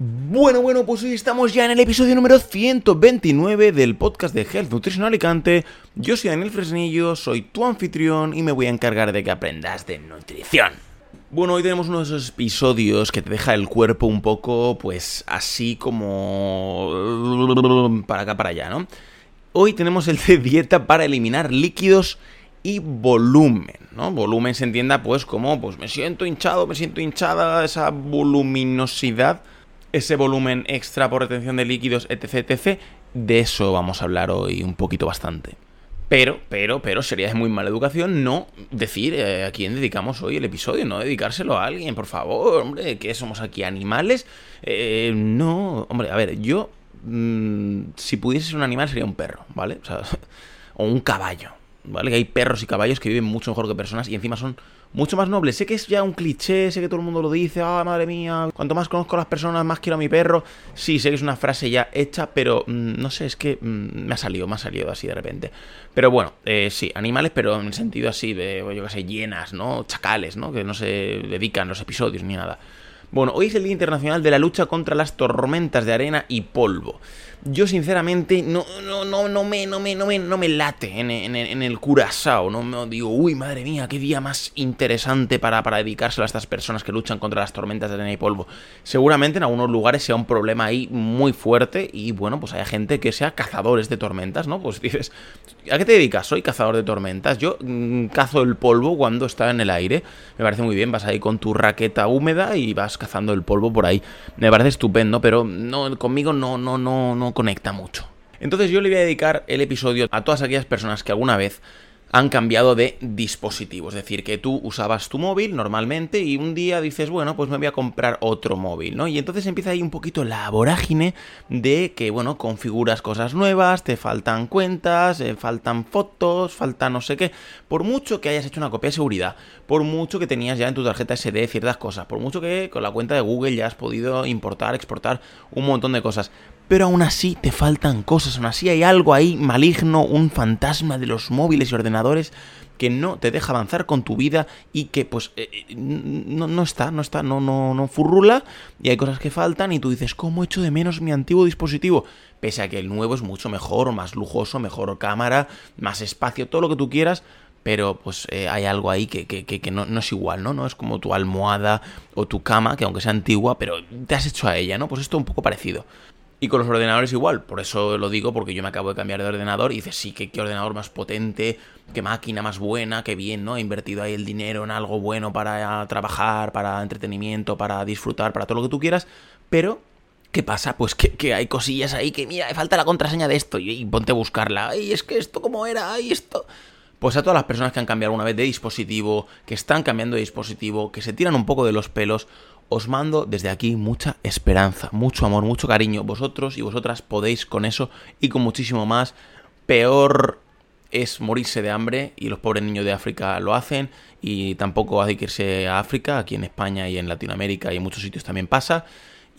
Bueno, bueno, pues hoy estamos ya en el episodio número 129 del podcast de Health Nutrition Alicante. Yo soy Daniel Fresnillo, soy tu anfitrión y me voy a encargar de que aprendas de nutrición. Bueno, hoy tenemos uno de esos episodios que te deja el cuerpo un poco, pues así como... para acá, para allá, ¿no? Hoy tenemos el de dieta para eliminar líquidos y volumen, ¿no? Volumen se entienda pues como, pues me siento hinchado, me siento hinchada, esa voluminosidad ese volumen extra por retención de líquidos, etc, etc. De eso vamos a hablar hoy un poquito bastante. Pero, pero, pero sería de muy mala educación no decir eh, a quién dedicamos hoy el episodio, no dedicárselo a alguien, por favor, hombre, que somos aquí animales. Eh, no, hombre, a ver, yo, mm, si pudiese ser un animal sería un perro, ¿vale? O, sea, o un caballo, ¿vale? Que hay perros y caballos que viven mucho mejor que personas y encima son mucho más nobles. Sé que es ya un cliché, sé que todo el mundo lo dice, ah, madre mía, cuanto más conozco a las personas, más quiero a mi perro. Sí, sé que es una frase ya hecha, pero mm, no sé, es que mm, me ha salido, me ha salido así de repente. Pero bueno, eh, sí, animales, pero en el sentido así de, yo qué sé, llenas, ¿no? Chacales, ¿no? Que no se dedican los episodios ni nada. Bueno, hoy es el Día Internacional de la Lucha contra las Tormentas de Arena y Polvo yo sinceramente no, no, no, no, me, no, me, no, me, no me late en, el curazao, no me digo, uy, madre mía, qué día más interesante para, para dedicárselo a estas personas que luchan contra las tormentas de arena y polvo. Seguramente en algunos lugares sea un problema ahí muy fuerte y bueno, pues hay gente que sea cazadores de tormentas, ¿no? Pues dices, ¿a qué te dedicas? Soy cazador de tormentas, yo mm, cazo el polvo cuando está en el aire, me parece muy bien, vas ahí con tu raqueta húmeda y vas cazando el polvo por ahí, me parece estupendo, pero no, conmigo no, no, no, no conecta mucho. Entonces yo le voy a dedicar el episodio a todas aquellas personas que alguna vez han cambiado de dispositivo. Es decir, que tú usabas tu móvil normalmente y un día dices, bueno, pues me voy a comprar otro móvil, ¿no? Y entonces empieza ahí un poquito la vorágine de que, bueno, configuras cosas nuevas, te faltan cuentas, eh, faltan fotos, falta no sé qué. Por mucho que hayas hecho una copia de seguridad, por mucho que tenías ya en tu tarjeta SD ciertas cosas, por mucho que con la cuenta de Google ya has podido importar, exportar un montón de cosas pero aún así te faltan cosas, aún así hay algo ahí maligno, un fantasma de los móviles y ordenadores que no te deja avanzar con tu vida y que pues eh, eh, no, está, no está, no, no, no furrula y hay cosas que faltan y tú dices, ¿cómo echo de menos mi antiguo dispositivo? Pese a que el nuevo es mucho mejor, más lujoso, mejor cámara, más espacio, todo lo que tú quieras, pero pues eh, hay algo ahí que, que, que, no, no, es igual, ¿no? No es como tu almohada o tu cama, que aunque sea antigua, pero te has hecho a ella, ¿no? Pues esto es un poco parecido. Y con los ordenadores igual, por eso lo digo, porque yo me acabo de cambiar de ordenador y dices, sí, que qué ordenador más potente, qué máquina más buena, qué bien, ¿no? He invertido ahí el dinero en algo bueno para trabajar, para entretenimiento, para disfrutar, para todo lo que tú quieras, pero ¿Qué pasa? Pues que, hay cosillas ahí que, mira, falta la contraseña de esto y, ponte a buscarla. Ay, es que esto cómo era, ay, esto... Pues a todas las personas que han cambiado alguna vez de dispositivo, que están cambiando de dispositivo, que se tiran un poco de los pelos, os mando desde aquí mucha esperanza, mucho amor, mucho cariño. Vosotros y vosotras podéis con eso y con muchísimo más. Peor es morirse de hambre y los pobres niños de África lo hacen y tampoco hay que irse a África, aquí en España y en Latinoamérica y en muchos sitios también pasa.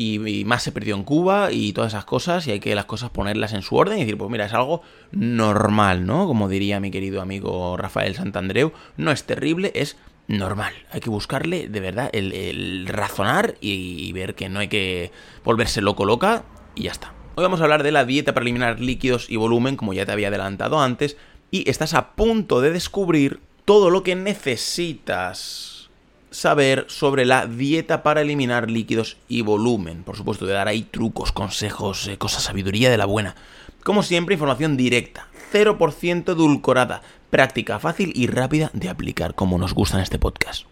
Y, más se perdió en Cuba y todas esas cosas y hay que las cosas ponerlas en su orden y decir, pues mira, es algo normal, ¿no? Como diría mi querido amigo Rafael Santandreu, no es terrible, es normal. Hay que buscarle de verdad el, razonar y, ver que no hay que volverse loco loca y ya está. Hoy vamos a hablar de la dieta para eliminar líquidos y volumen, como ya te había adelantado antes, y estás a punto de descubrir todo lo que necesitas saber sobre la dieta para eliminar líquidos y volumen. Por supuesto, te dar ahí trucos, consejos, eh, cosas, sabiduría de la buena. Como siempre, información directa, 0% edulcorada, práctica fácil y rápida de aplicar como nos gusta en este podcast.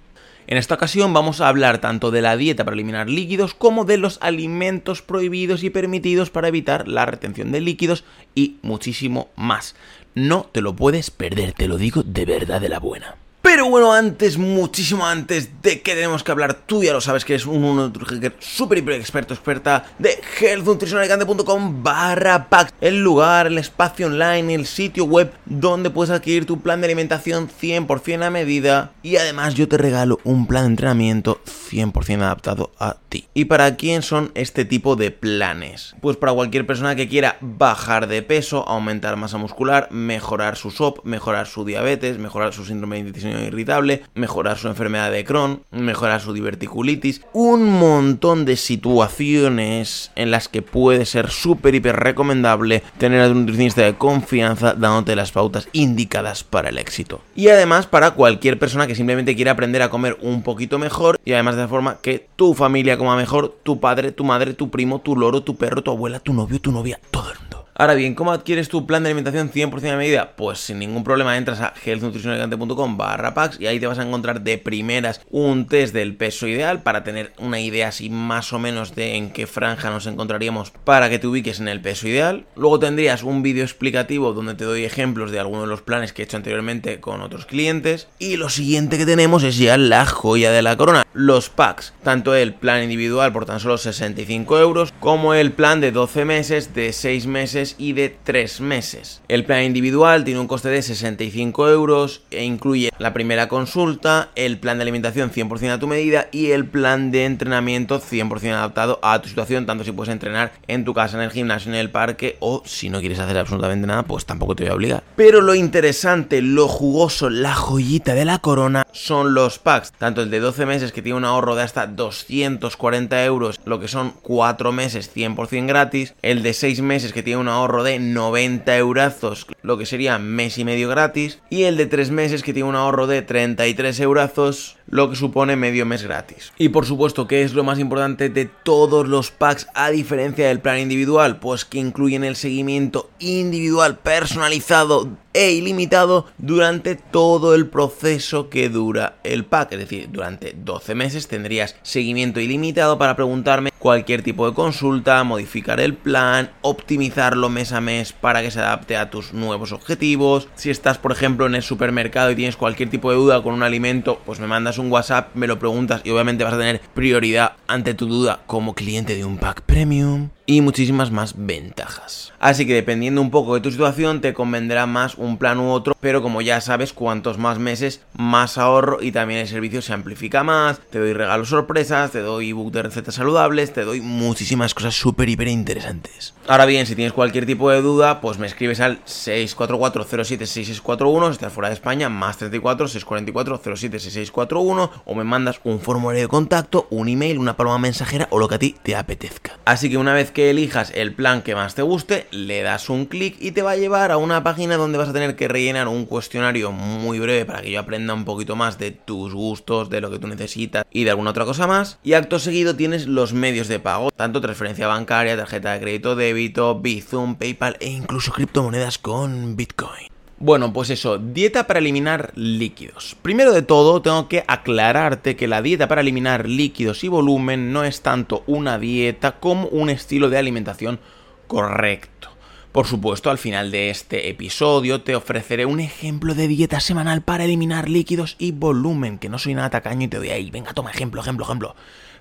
En esta ocasión vamos a hablar tanto de la dieta para eliminar líquidos como de los alimentos prohibidos y permitidos para evitar la retención de líquidos y muchísimo más. No te lo puedes perder, te lo digo de verdad de la buena. Pero bueno, antes, muchísimo antes de que tenemos que hablar, tú ya lo sabes que eres un, un súper hiper experto, experta de healthnutritionalicante.com barra packs, el lugar, el espacio online, el sitio web donde puedes adquirir tu plan de alimentación 100% a medida. Y además yo te regalo un plan de entrenamiento 100% adaptado a ¿Y para quién son este tipo de planes? Pues para cualquier persona que quiera bajar de peso, aumentar masa muscular, mejorar su SOP, mejorar su diabetes, mejorar su síndrome de intestino irritable, mejorar su enfermedad de Crohn, mejorar su diverticulitis, un montón de situaciones en las que puede ser súper hiper recomendable tener a un nutricionista de confianza dándote las pautas indicadas para el éxito. Y además para cualquier persona que simplemente quiera aprender a comer un poquito mejor y además de la forma que tu familia coma mejor, tu padre, tu madre, tu primo, tu loro, tu perro, tu abuela, tu novio, tu novia, todo el mundo. Ahora bien, ¿cómo adquieres tu plan de alimentación 100% a medida? Pues sin ningún problema entras a healthnutritionelegante.com barra packs y ahí te vas a encontrar de primeras un test del peso ideal para tener una idea así más o menos de en qué franja nos encontraríamos para que te ubiques en el peso ideal. Luego tendrías un vídeo explicativo donde te doy ejemplos de algunos de los planes que he hecho anteriormente con otros clientes. Y lo siguiente que tenemos es ya la joya de la corona, los packs. Tanto el plan individual por tan solo 65 euros como el plan de 12 meses, de 6 meses y de 3 meses. El plan individual tiene un coste de 65 euros e incluye la primera consulta, el plan de alimentación 100% a tu medida y el plan de entrenamiento 100% adaptado a tu situación, tanto si puedes entrenar en tu casa, en el gimnasio, en el parque o si no quieres hacer absolutamente nada, pues tampoco te voy a obligar. Pero lo interesante, lo jugoso, la joyita de la corona son los packs, tanto el de 12 meses que tiene un ahorro de hasta 240 euros, lo que son 4 meses 100% gratis, el de 6 meses que tiene un ahorro de 90 eurazos, lo que sería mes y medio gratis, y el de 3 meses que tiene un ahorro de 33 eurazos, lo que supone medio mes gratis. Y por supuesto, ¿qué es lo más importante de todos los packs a diferencia del plan individual? Pues que incluyen el seguimiento individual personalizado e ilimitado durante todo el proceso que dura el pack. Es decir, durante 12 meses tendrías seguimiento ilimitado para preguntarme cualquier tipo de consulta, modificar el plan, optimizarlo mes a mes para que se adapte a tus nuevos objetivos. Si estás, por ejemplo, en el supermercado y tienes cualquier tipo de duda con un alimento, pues me mandas un WhatsApp, me lo preguntas y obviamente vas a tener prioridad ante tu duda como cliente de un pack premium y muchísimas más ventajas. Así que dependiendo un poco de tu situación te convendrá más un plan u otro, pero como ya sabes, cuantos más meses, más ahorro y también el servicio se amplifica más, te doy regalos sorpresas, te doy ebook de recetas saludables, te doy muchísimas cosas súper, hiper interesantes. Ahora bien, si tienes cualquier tipo de duda, pues me escribes al 644-076641, si estás fuera de España, más 34 644 076641 o me mandas un formulario de contacto, un email, una paloma mensajera o lo que a ti te apetezca. Así que una vez que elijas el plan que más te guste, le das un clic y te va a llevar a una página donde vas a tener que rellenar un cuestionario muy breve para que yo aprenda un poquito más de tus gustos, de lo que tú necesitas y de alguna otra cosa más. Y acto seguido tienes los medios de pago, tanto transferencia bancaria, tarjeta de crédito, débito, Bizum, PayPal e incluso criptomonedas con Bitcoin. Bueno, pues eso, dieta para eliminar líquidos. Primero de todo, tengo que aclararte que la dieta para eliminar líquidos y volumen no es tanto una dieta como un estilo de alimentación correcto. Por supuesto, al final de este episodio te ofreceré un ejemplo de dieta semanal para eliminar líquidos y volumen, que no soy nada tacaño y te doy ahí, venga, toma ejemplo, ejemplo, ejemplo.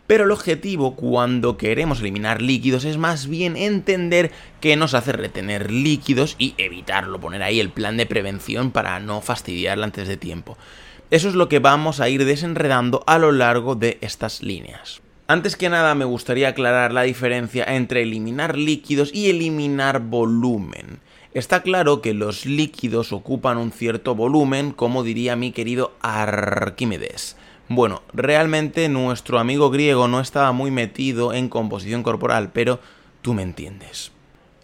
Pero el objetivo cuando queremos eliminar líquidos es más bien entender qué nos hace retener líquidos y evitarlo, poner ahí el plan de prevención para no fastidiarla antes de tiempo. Eso es lo que vamos a ir desenredando a lo largo de estas líneas. Antes que nada me gustaría aclarar la diferencia entre eliminar líquidos y eliminar volumen. Está claro que los líquidos ocupan un cierto volumen, como diría mi querido Arquímedes. Bueno, realmente nuestro amigo griego no estaba muy metido en composición corporal, pero tú me entiendes.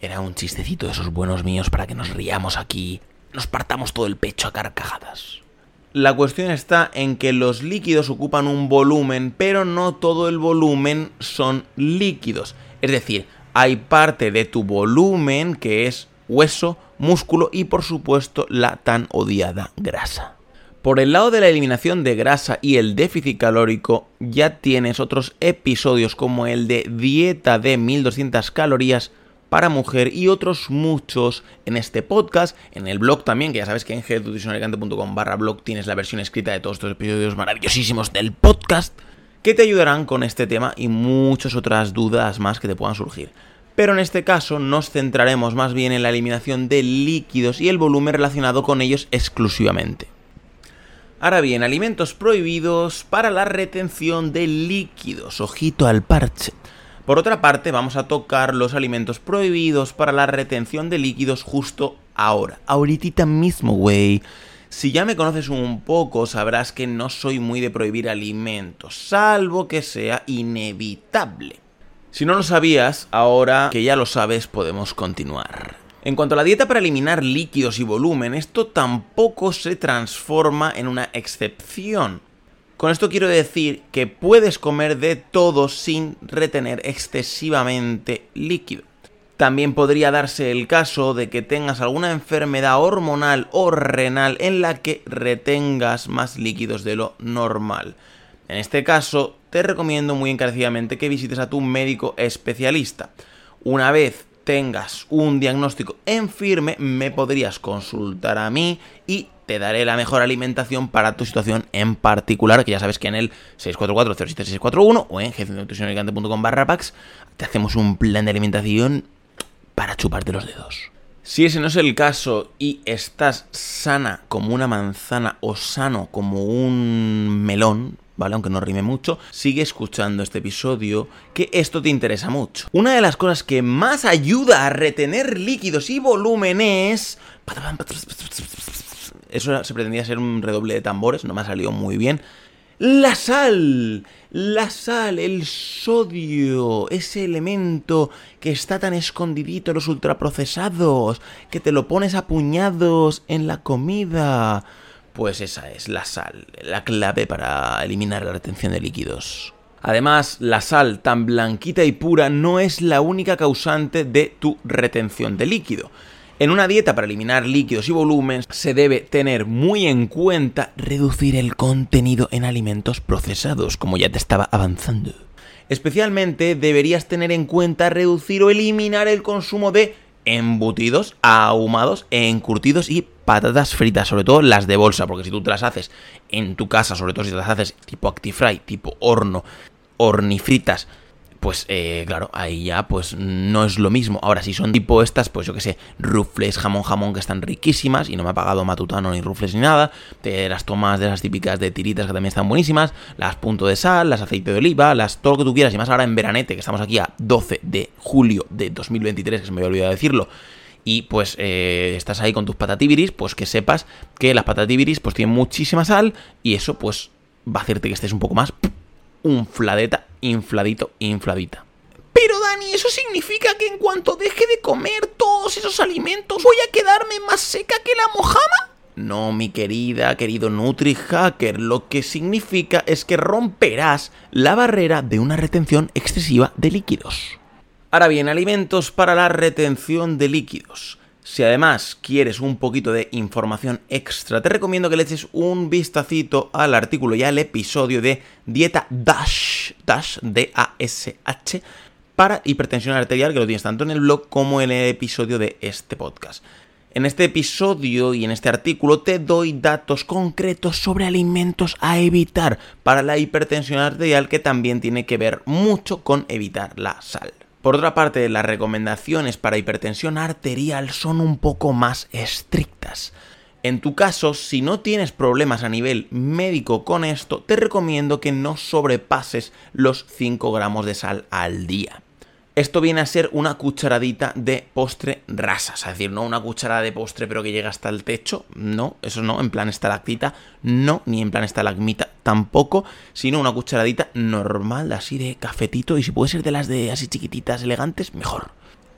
Era un chistecito de esos buenos míos para que nos riamos aquí, nos partamos todo el pecho a carcajadas. La cuestión está en que los líquidos ocupan un volumen, pero no todo el volumen son líquidos. Es decir, hay parte de tu volumen que es hueso, músculo y por supuesto la tan odiada grasa. Por el lado de la eliminación de grasa y el déficit calórico, ya tienes otros episodios como el de dieta de 1200 calorías para mujer y otros muchos en este podcast, en el blog también, que ya sabes que en healthnutritionalicante.com barra blog tienes la versión escrita de todos estos episodios maravillosísimos del podcast que te ayudarán con este tema y muchas otras dudas más que te puedan surgir. Pero en este caso nos centraremos más bien en la eliminación de líquidos y el volumen relacionado con ellos exclusivamente. Ahora bien, alimentos prohibidos para la retención de líquidos. Ojito al parche. Por otra parte, vamos a tocar los alimentos prohibidos para la retención de líquidos justo ahora. Ahorita mismo, güey. Si ya me conoces un poco, sabrás que no soy muy de prohibir alimentos, salvo que sea inevitable. Si no lo sabías, ahora que ya lo sabes, podemos continuar. En cuanto a la dieta para eliminar líquidos y volumen, esto tampoco se transforma en una excepción. Con esto quiero decir que puedes comer de todo sin retener excesivamente líquido. También podría darse el caso de que tengas alguna enfermedad hormonal o renal en la que retengas más líquidos de lo normal. En este caso, te recomiendo muy encarecidamente que visites a tu médico especialista. Una vez tengas un diagnóstico en firme, me podrías consultar a mí y te daré la mejor alimentación para tu situación en particular, que ya sabes que en el 644-07641 o en jefe barra packs te hacemos un plan de alimentación para chuparte los dedos. Si ese no es el caso y estás sana como una manzana o sano como un melón, ¿vale? Aunque no rime mucho, sigue escuchando este episodio, que esto te interesa mucho. Una de las cosas que más ayuda a retener líquidos y volumen es... Eso se pretendía ser un redoble de tambores, no me ha salido muy bien. La sal, la sal, el sodio, ese elemento que está tan escondidito en los ultraprocesados, que te lo pones a puñados en la comida. Pues esa es la sal, la clave para eliminar la retención de líquidos. Además, la sal tan blanquita y pura no es la única causante de tu retención de líquido. En una dieta para eliminar líquidos y volumen se debe tener muy en cuenta reducir el contenido en alimentos procesados, como ya te estaba avanzando. Especialmente deberías tener en cuenta reducir o eliminar el consumo de embutidos, ahumados, encurtidos y patatas fritas, sobre todo las de bolsa, porque si tú te las haces en tu casa, sobre todo si te las haces tipo Actifry, tipo horno, hornifritas, pues eh, claro, ahí ya pues no es lo mismo. Ahora, si son tipo estas, pues yo que sé, rufles, jamón, jamón, que están riquísimas y no me ha pagado matutano ni rufles ni nada, te las tomas de las típicas de tiritas que también están buenísimas, las punto de sal, las aceite de oliva, las todo lo que tú quieras, y más ahora en veranete, que estamos aquí a 12 de julio de 2023, que se me había olvidado decirlo, y pues eh, estás ahí con tus patatibiris, pues que sepas que las patatibiris pues tienen muchísima sal y eso pues va a hacerte que estés un poco más un fladeta, infladito, infladita. Pero Dani, ¿eso significa que en cuanto deje de comer todos esos alimentos voy a quedarme más seca que la mojama? No, mi querida, querido Nutri Hacker, lo que significa es que romperás la barrera de una retención excesiva de líquidos. Ahora bien, alimentos para la retención de líquidos. Si además quieres un poquito de información extra, te recomiendo que le eches un vistacito al artículo y al episodio de Dieta Dash, Dash, D-A-S-H, para hipertensión arterial, que lo tienes tanto en el blog como en el episodio de este podcast. En este episodio y en este artículo te doy datos concretos sobre alimentos a evitar para la hipertensión arterial que también tiene que ver mucho con evitar la sal. Por otra parte, las recomendaciones para hipertensión arterial son un poco más estrictas. En tu caso, si no tienes problemas a nivel médico con esto, te recomiendo que no sobrepases los 5 gramos de sal al día. Esto viene a ser una cucharadita de postre rasa, es decir, no una cucharada de postre pero que llega hasta el techo, no, eso no, en plan estalactita, no, ni en plan estalagmita tampoco, sino una cucharadita normal, así de cafetito, y si puede ser de las de así chiquititas, elegantes, mejor.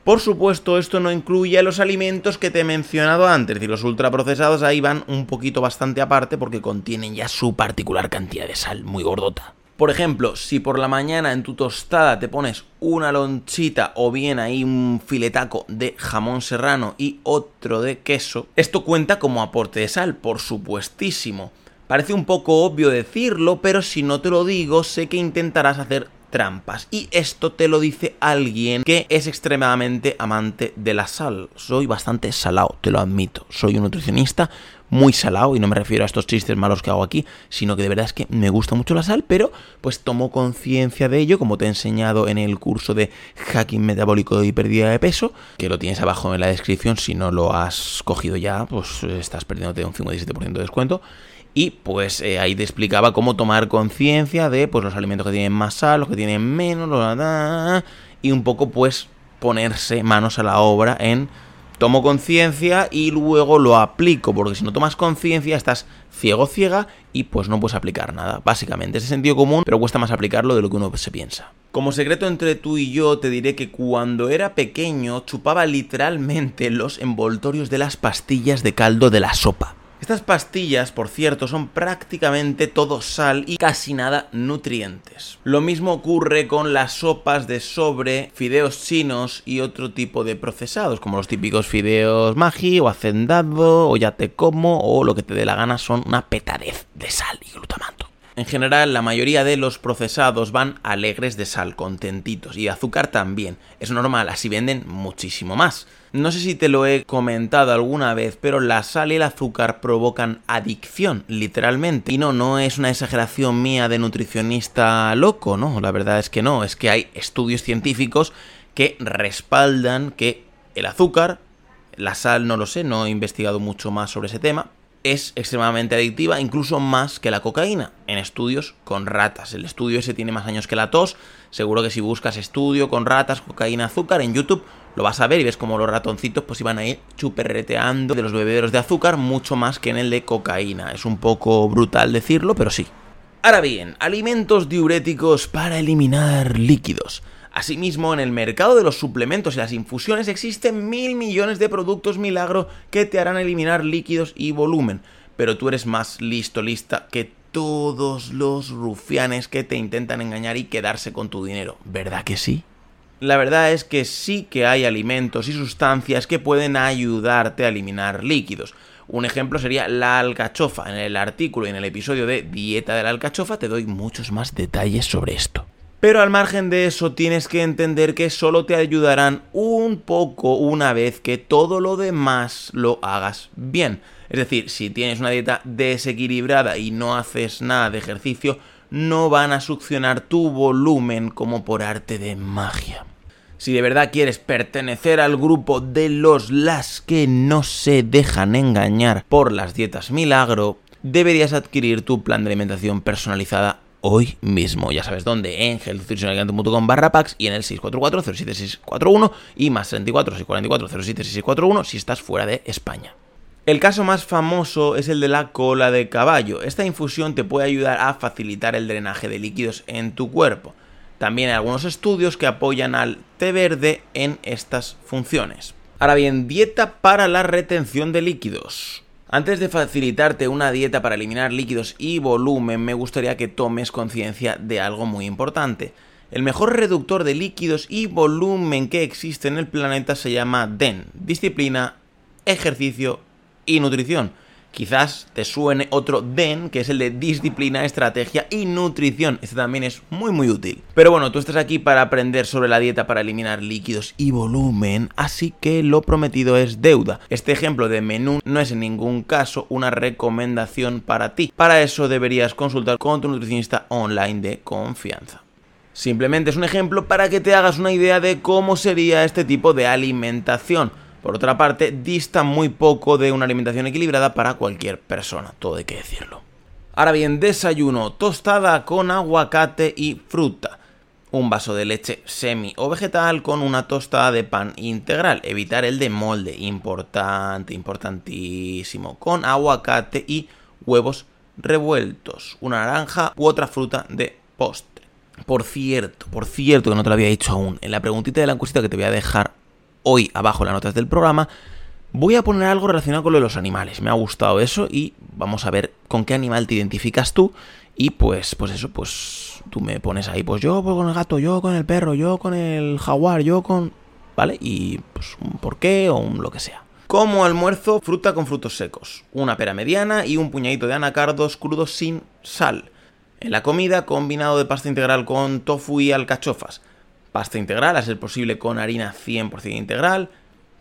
Por supuesto, esto no incluye los alimentos que te he mencionado antes, es decir, los ultraprocesados ahí van un poquito bastante aparte porque contienen ya su particular cantidad de sal muy gordota. Por ejemplo, si por la mañana en tu tostada te pones una lonchita o bien ahí un filetaco de jamón serrano y otro de queso, esto cuenta como aporte de sal, por supuestísimo. Parece un poco obvio decirlo, pero si no te lo digo, sé que intentarás hacer trampas. Y esto te lo dice alguien que es extremadamente amante de la sal. Soy bastante salado, te lo admito. Soy un nutricionista muy salado y no me refiero a estos chistes malos que hago aquí, sino que de verdad es que me gusta mucho la sal, pero pues tomo conciencia de ello, como te he enseñado en el curso de hacking metabólico y pérdida de peso, que lo tienes abajo en la descripción, si no lo has cogido ya, pues estás perdiéndote un 57% de descuento. Y pues eh, ahí te explicaba cómo tomar conciencia de pues los alimentos que tienen más sal, los que tienen menos, y un poco pues ponerse manos a la obra en tomo conciencia y luego lo aplico, porque si no tomas conciencia estás ciego ciega y pues no puedes aplicar nada. Básicamente, es sentido común, pero cuesta más aplicarlo de lo que uno se piensa. Como secreto entre tú y yo te diré que cuando era pequeño chupaba literalmente los envoltorios de las pastillas de caldo de la sopa. Estas pastillas, por cierto, son prácticamente todo sal y casi nada nutrientes. Lo mismo ocurre con las sopas de sobre, fideos chinos y otro tipo de procesados, como los típicos fideos magi o hacendado o ya te como o lo que te dé la gana son una petadez de sal y glutamato. En general, la mayoría de los procesados van alegres de sal, contentitos, y azúcar también. Es normal, así venden muchísimo más. No sé si te lo he comentado alguna vez, pero la sal y el azúcar provocan adicción, literalmente. Y no, no es una exageración mía de nutricionista loco, no, la verdad es que no, es que hay estudios científicos que respaldan que el azúcar, la sal no lo sé, no he investigado mucho más sobre ese tema, es extremadamente adictiva, incluso más que la cocaína, en estudios con ratas. El estudio ese tiene más años que la tos, seguro que si buscas estudio con ratas, cocaína, azúcar en YouTube, lo vas a ver y ves como los ratoncitos pues iban a ir chuperreteando de los bebederos de azúcar mucho más que en el de cocaína. Es un poco brutal decirlo, pero sí. Ahora bien, alimentos diuréticos para eliminar líquidos. Asimismo, en el mercado de los suplementos y las infusiones existen mil millones de productos milagro que te harán eliminar líquidos y volumen. Pero tú eres más listo, lista que todos los rufianes que te intentan engañar y quedarse con tu dinero. ¿Verdad que sí? La verdad es que sí que hay alimentos y sustancias que pueden ayudarte a eliminar líquidos. Un ejemplo sería la alcachofa. En el artículo y en el episodio de Dieta de la alcachofa te doy muchos más detalles sobre esto. Pero al margen de eso tienes que entender que solo te ayudarán un poco una vez que todo lo demás lo hagas bien. Es decir, si tienes una dieta desequilibrada y no haces nada de ejercicio, no van a succionar tu volumen como por arte de magia. Si de verdad quieres pertenecer al grupo de los las que no se dejan engañar por las dietas milagro, deberías adquirir tu plan de alimentación personalizada hoy mismo. Ya sabes dónde, en healthnutritionalicante.com barra packs y en el 644-07641 y más 34 644 07641 si estás fuera de España. El caso más famoso es el de la cola de caballo. Esta infusión te puede ayudar a facilitar el drenaje de líquidos en tu cuerpo. También hay algunos estudios que apoyan al té verde en estas funciones. Ahora bien, dieta para la retención de líquidos. Antes de facilitarte una dieta para eliminar líquidos y volumen, me gustaría que tomes conciencia de algo muy importante. El mejor reductor de líquidos y volumen que existe en el planeta se llama DEN, disciplina, ejercicio y nutrición. Quizás te suene otro DEN, que es el de disciplina, estrategia y nutrición. Este también es muy muy útil. Pero bueno, tú estás aquí para aprender sobre la dieta para eliminar líquidos y volumen, así que lo prometido es deuda. Este ejemplo de menú no es en ningún caso una recomendación para ti. Para eso deberías consultar con tu nutricionista online de confianza. Simplemente es un ejemplo para que te hagas una idea de cómo sería este tipo de alimentación. Por otra parte, dista muy poco de una alimentación equilibrada para cualquier persona, todo hay que decirlo. Ahora bien, desayuno, tostada con aguacate y fruta. Un vaso de leche semi o vegetal con una tostada de pan integral. Evitar el de molde, importante, importantísimo. Con aguacate y huevos revueltos. Una naranja u otra fruta de postre. Por cierto, por cierto que no te lo había dicho aún, en la preguntita de la encuesta que te voy a dejar hoy abajo en las notas del programa, voy a poner algo relacionado con lo de los animales. Me ha gustado eso y vamos a ver con qué animal te identificas tú. Y pues, pues eso, pues tú me pones ahí, pues yo con el gato, yo con el perro, yo con el jaguar, yo con... ¿Vale? Y pues un porqué o un lo que sea. Como almuerzo, fruta con frutos secos, una pera mediana y un puñadito de anacardos crudos sin sal. En la comida, combinado de pasta integral con tofu y alcachofas. Pasta integral, a ser posible con harina 100% integral.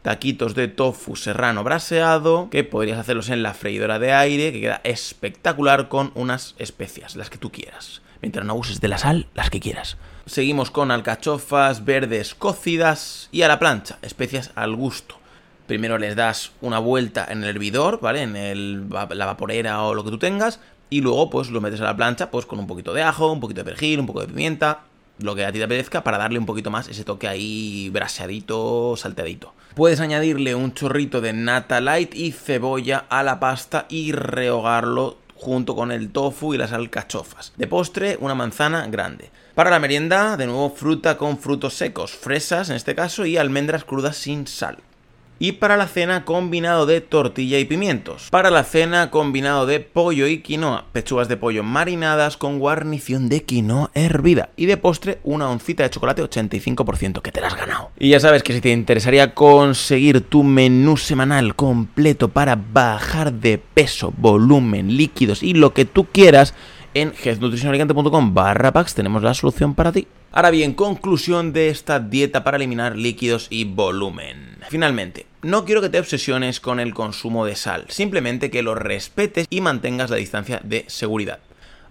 Taquitos de tofu serrano braseado, que podrías hacerlos en la freidora de aire, que queda espectacular con unas especias, las que tú quieras. Mientras no uses de la sal, las que quieras. Seguimos con alcachofas verdes cocidas y a la plancha, especias al gusto. Primero les das una vuelta en el hervidor, ¿vale? En el, la vaporera o lo que tú tengas. Y luego, pues lo metes a la plancha, pues con un poquito de ajo, un poquito de perejil, un poco de pimienta, lo que a ti te apetezca, para darle un poquito más ese toque ahí braseadito, salteadito. Puedes añadirle un chorrito de nata light y cebolla a la pasta y rehogarlo junto con el tofu y las alcachofas. De postre, una manzana grande. Para la merienda, de nuevo fruta con frutos secos, fresas en este caso y almendras crudas sin sal. Y para la cena combinado de tortilla y pimientos. Para la cena combinado de pollo y quinoa, pechugas de pollo marinadas con guarnición de quinoa hervida. Y de postre una oncita de chocolate 85% que te la has ganado. Y ya sabes que si te interesaría conseguir tu menú semanal completo para bajar de peso, volumen, líquidos y lo que tú quieras, en healthnutritionalicante.com barra packs tenemos la solución para ti. Ahora bien, conclusión de esta dieta para eliminar líquidos y volumen. Finalmente, no quiero que te obsesiones con el consumo de sal, simplemente que lo respetes y mantengas la distancia de seguridad.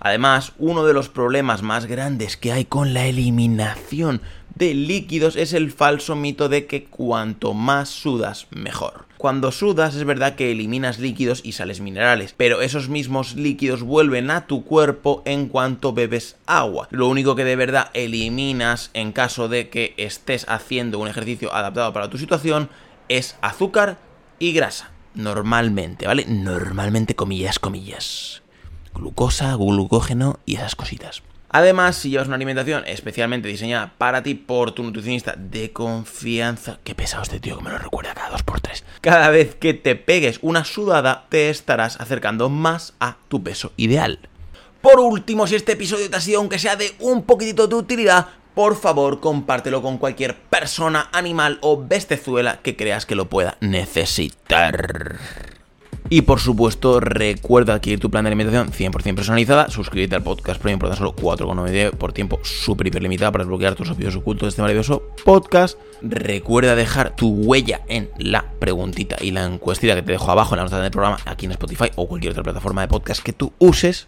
Además, uno de los problemas más grandes que hay con la eliminación de líquidos es el falso mito de que cuanto más sudas, mejor. Cuando sudas es verdad que eliminas líquidos y sales minerales, pero esos mismos líquidos vuelven a tu cuerpo en cuanto bebes agua. Lo único que de verdad eliminas en caso de que estés haciendo un ejercicio adaptado para tu situación es azúcar y grasa. Normalmente, ¿vale? Normalmente comillas, comillas. Glucosa, glucógeno y esas cositas. Además, si llevas una alimentación especialmente diseñada para ti por tu nutricionista de confianza, qué pesado este tío que me lo recuerda cada 2x3. Cada vez que te pegues una sudada, te estarás acercando más a tu peso ideal. Por último, si este episodio te ha sido, aunque sea de un poquitito de utilidad, por favor compártelo con cualquier persona, animal o bestezuela que creas que lo pueda necesitar. Y por supuesto, recuerda adquirir tu plan de alimentación 100% personalizada, suscríbete al podcast premium por tan solo 4,9 por tiempo súper hiper limitado para desbloquear tus objetivos ocultos de este maravilloso podcast. Recuerda dejar tu huella en la preguntita y la encuestita que te dejo abajo en la nota del programa, aquí en Spotify o cualquier otra plataforma de podcast que tú uses.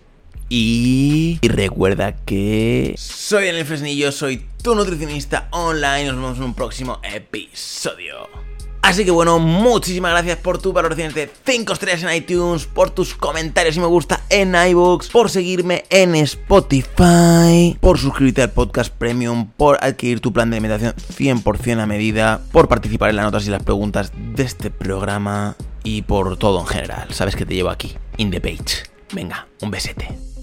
Y, recuerda que soy Daniel Fresnillo, soy tu nutricionista online. Nos vemos en un próximo episodio. Así que bueno, muchísimas gracias por tu valoración de 5 estrellas en iTunes, por tus comentarios y me gusta en iBooks, por seguirme en Spotify, por suscribirte al podcast premium, por adquirir tu plan de alimentación 100% a medida, por participar en las notas y las preguntas de este programa y por todo en general. Sabes que te llevo aquí, in the page. Venga, un besete.